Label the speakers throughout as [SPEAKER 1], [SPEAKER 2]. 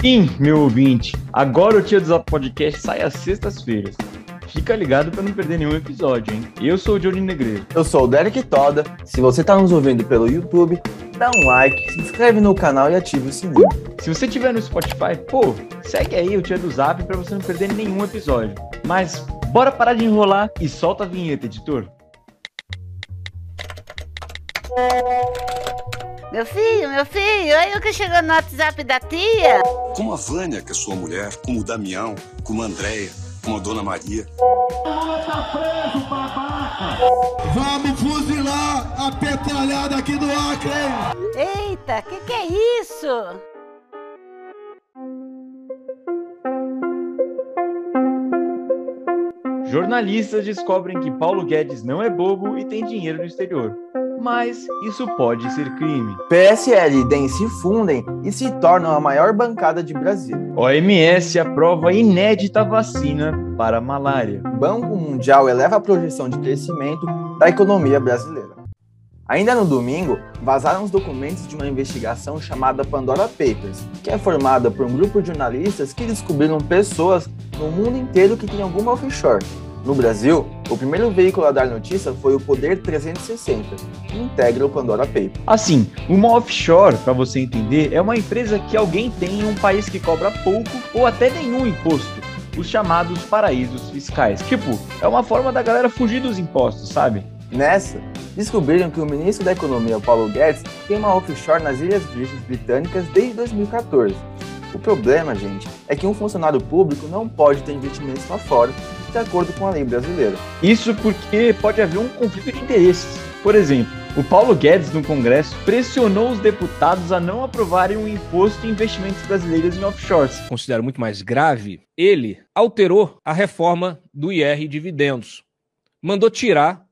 [SPEAKER 1] Sim, meu ouvinte, agora o Tia do Zap Podcast sai às sextas-feiras. Fica ligado para não perder nenhum episódio, hein? Eu sou o Johnny Negreiro.
[SPEAKER 2] Eu sou o Derek Toda. Se você está nos ouvindo pelo YouTube, dá um like, se inscreve no canal e ative o sininho.
[SPEAKER 1] Se você estiver no Spotify, pô, segue aí o Tia do Zap para você não perder nenhum episódio. Mas bora parar de enrolar e solta a vinheta, editor.
[SPEAKER 3] Meu filho, meu filho, olha o que chegou no WhatsApp da tia.
[SPEAKER 4] Como a Vânia, que é sua mulher, como o Damião, como a Andréia, como a Dona Maria.
[SPEAKER 5] Vamos fuzilar a petralhada aqui do Acre, hein?
[SPEAKER 3] Eita, que que é isso?
[SPEAKER 1] Jornalistas descobrem que Paulo Guedes não é bobo e tem dinheiro no exterior. Mas isso pode ser crime.
[SPEAKER 2] PSL e DEM se fundem e se tornam a maior bancada de Brasília.
[SPEAKER 1] OMS aprova inédita vacina para a malária.
[SPEAKER 2] Banco Mundial eleva a projeção de crescimento da economia brasileira. Ainda no domingo, vazaram os documentos de uma investigação chamada Pandora Papers, que é formada por um grupo de jornalistas que descobriram pessoas no mundo inteiro que têm alguma offshore. No Brasil, o primeiro veículo a dar notícia foi o Poder 360, que integra o Pandora Papers.
[SPEAKER 1] Assim, uma offshore, para você entender, é uma empresa que alguém tem em um país que cobra pouco ou até nenhum imposto, os chamados paraísos fiscais. Tipo, é uma forma da galera fugir dos impostos, sabe?
[SPEAKER 2] Nessa, descobriram que o ministro da Economia, Paulo Guedes, tem uma offshore nas Ilhas Virgens Britânicas desde 2014. O problema, gente, é que um funcionário público não pode ter investimentos lá fora, de acordo com a lei brasileira.
[SPEAKER 1] Isso porque pode haver um conflito de interesses. Por exemplo, o Paulo Guedes, no Congresso, pressionou os deputados a não aprovarem um imposto em investimentos brasileiros em offshores.
[SPEAKER 6] Considero muito mais grave, ele alterou a reforma do IR dividendos. Mandou tirar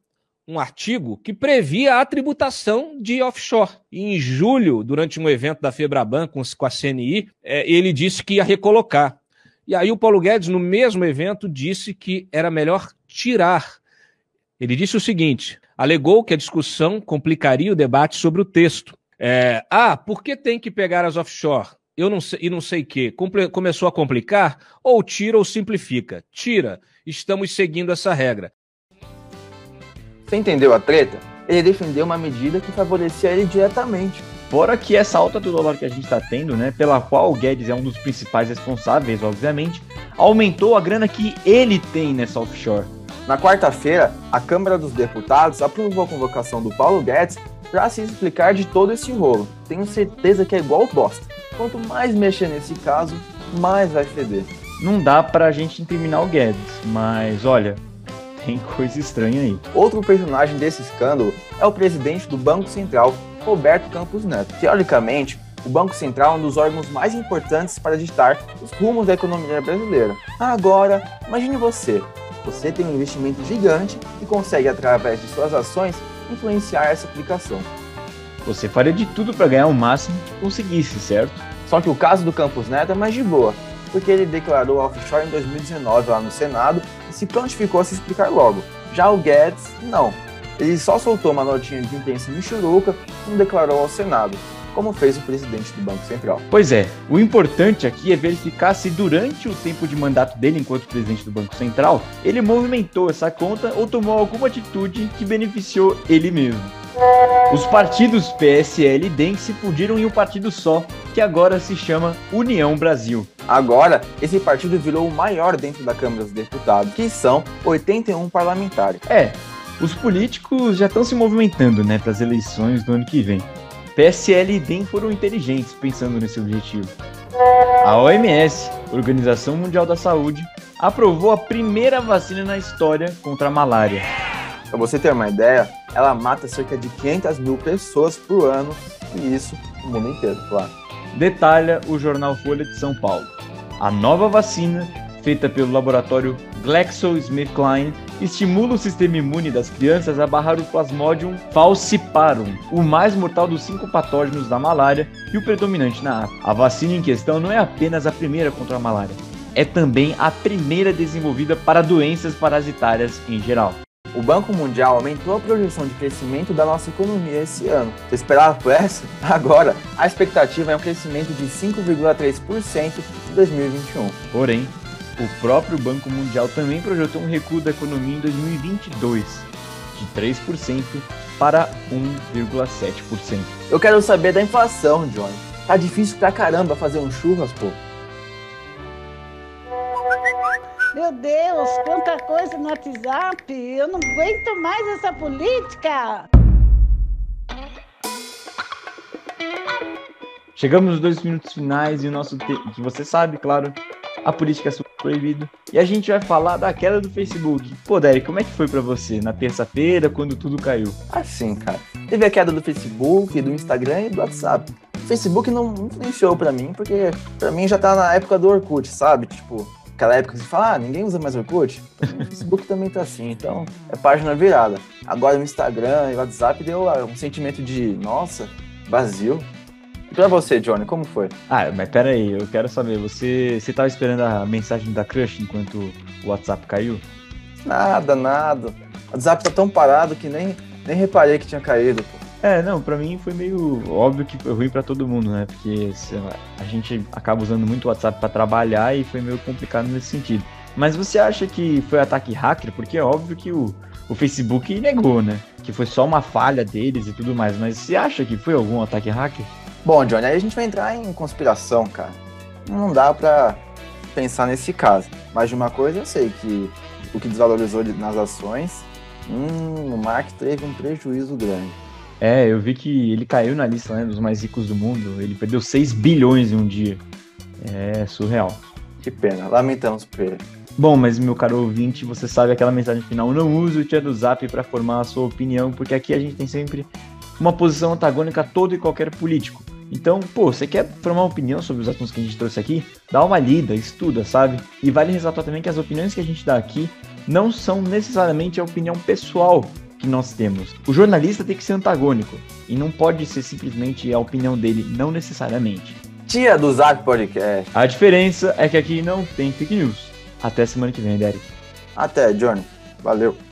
[SPEAKER 6] um artigo que previa a tributação de offshore. E em julho, durante um evento da Febraban com, a CNI, é, ele disse que ia recolocar. E aí o Paulo Guedes, no mesmo evento, disse que era melhor tirar. Ele disse o seguinte: alegou que a discussão complicaria o debate sobre o texto. É, ah, por que tem que pegar as offshore? Eu não sei, e não sei que. Começou a complicar? Ou tira ou simplifica? Tira. Estamos seguindo essa regra.
[SPEAKER 2] Você entendeu a treta? Ele defendeu uma medida que favorecia ele diretamente.
[SPEAKER 1] Fora que essa alta do dólar que a gente está tendo, né, pela qual o Guedes é um dos principais responsáveis, obviamente, aumentou a grana que ele tem nessa offshore.
[SPEAKER 2] Na quarta-feira, a Câmara dos Deputados aprovou a convocação do Paulo Guedes para se explicar de todo esse rolo. Tenho certeza que é igual bosta. Quanto mais mexer nesse caso, mais vai feder.
[SPEAKER 1] Não dá pra gente incriminar o Guedes, mas olha, tem coisa estranha aí.
[SPEAKER 2] Outro personagem desse escândalo é o presidente do Banco Central, Roberto Campos Neto. Teoricamente, o Banco Central é um dos órgãos mais importantes para ditar os rumos da economia brasileira. Agora, imagine você. Você tem um investimento gigante e consegue, através de suas ações, influenciar essa aplicação.
[SPEAKER 1] Você faria de tudo para ganhar o máximo que conseguisse, certo?
[SPEAKER 2] Só que o caso do Campos Neto é mais de boa, porque ele declarou offshore em 2019 lá no Senado e se prontificou a se explicar logo. Já o Guedes, não. Ele só soltou uma notinha de imprensa Michuruca e não declarou ao Senado, como fez o presidente do Banco Central.
[SPEAKER 1] Pois é, o importante aqui é verificar se durante o tempo de mandato dele enquanto presidente do Banco Central, ele movimentou essa conta ou tomou alguma atitude que beneficiou ele mesmo. Os partidos PSL e DEM se fundiram em um partido só, que agora se chama União Brasil.
[SPEAKER 2] Agora, esse partido virou o maior dentro da Câmara dos Deputados, que são 81 parlamentares.
[SPEAKER 1] É, os políticos já estão se movimentando, né, para as eleições do ano que vem. PSL e DEM foram inteligentes pensando nesse objetivo. A OMS, Organização Mundial da Saúde, aprovou a primeira vacina na história contra a malária.
[SPEAKER 2] Para você ter uma ideia, ela mata cerca de 500 mil pessoas por ano, e isso no mundo inteiro, claro.
[SPEAKER 1] Detalha o jornal Folha de São Paulo. A nova vacina, feita pelo laboratório GlaxoSmithKline, estimula o sistema imune das crianças a barrar o Plasmodium falciparum, o mais mortal dos cinco patógenos da malária e o predominante na África. A vacina em questão não é apenas a primeira contra a malária, é também a primeira desenvolvida para doenças parasitárias em geral.
[SPEAKER 2] O Banco Mundial aumentou a projeção de crescimento da nossa economia esse ano. Você esperava por essa? Agora, a expectativa é um crescimento de 5,3% em 2021.
[SPEAKER 1] Porém, o próprio Banco Mundial também projetou um recuo da economia em 2022, de 3% para 1,7%.
[SPEAKER 2] Eu quero saber da inflação, Johnny. Tá difícil pra caramba fazer um churras, pô.
[SPEAKER 3] Meu Deus, quanta coisa no WhatsApp. Eu não aguento mais essa política.
[SPEAKER 1] Chegamos nos dois minutos finais e o nosso te... que você sabe, claro, a política é proibido. E a gente vai falar da queda do Facebook. Pô, Derek, como é que foi para você na terça-feira, quando tudo caiu?
[SPEAKER 2] Assim, cara. Teve a queda do Facebook, do Instagram e do WhatsApp. O Facebook não influenciou para mim, porque para mim já tá na época do Orkut, sabe? Tipo, aquela época que você fala, ah, ninguém usa mais Orkut. O Facebook também tá assim, então é página virada. Agora o Instagram e o WhatsApp deu um sentimento de, nossa, vazio. E pra você, Johnny, como foi?
[SPEAKER 1] Ah, mas pera aí, eu quero saber, você, você tava esperando a mensagem da Crush enquanto o WhatsApp caiu?
[SPEAKER 2] Nada, nada. O WhatsApp tá tão parado que nem, nem reparei que tinha caído, pô.
[SPEAKER 1] É, não, pra mim foi meio óbvio que foi ruim pra todo mundo, né? Porque lá, a gente acaba usando muito o WhatsApp pra trabalhar e foi meio complicado nesse sentido. Mas você acha que foi ataque hacker? Porque é óbvio que o, o Facebook negou, né? Que foi só uma falha deles e tudo mais. Mas você acha que foi algum ataque hacker?
[SPEAKER 2] Bom, Johnny, aí a gente vai entrar em conspiração, cara. Não dá pra pensar nesse caso. Mas de uma coisa eu sei, que o que desvalorizou nas ações, hum, o Mark teve um prejuízo grande.
[SPEAKER 1] É, eu vi que ele caiu na lista né, dos mais ricos do mundo. Ele perdeu 6 bilhões em um dia. É surreal.
[SPEAKER 2] Que pena, lamentamos por ele.
[SPEAKER 1] Bom, mas meu caro ouvinte, você sabe aquela mensagem final: não use o tia do Zap para formar a sua opinião, porque aqui a gente tem sempre uma posição antagônica a todo e qualquer político. Então, pô, você quer formar uma opinião sobre os assuntos que a gente trouxe aqui? Dá uma lida, estuda, sabe? E vale ressaltar também que as opiniões que a gente dá aqui não são necessariamente a opinião pessoal que nós temos. O jornalista tem que ser antagônico e não pode ser simplesmente a opinião dele, não necessariamente.
[SPEAKER 2] Tia do Zap Podcast.
[SPEAKER 1] A diferença é que aqui não tem fake news. Até semana que vem, Derek.
[SPEAKER 2] Até, Johnny. Valeu.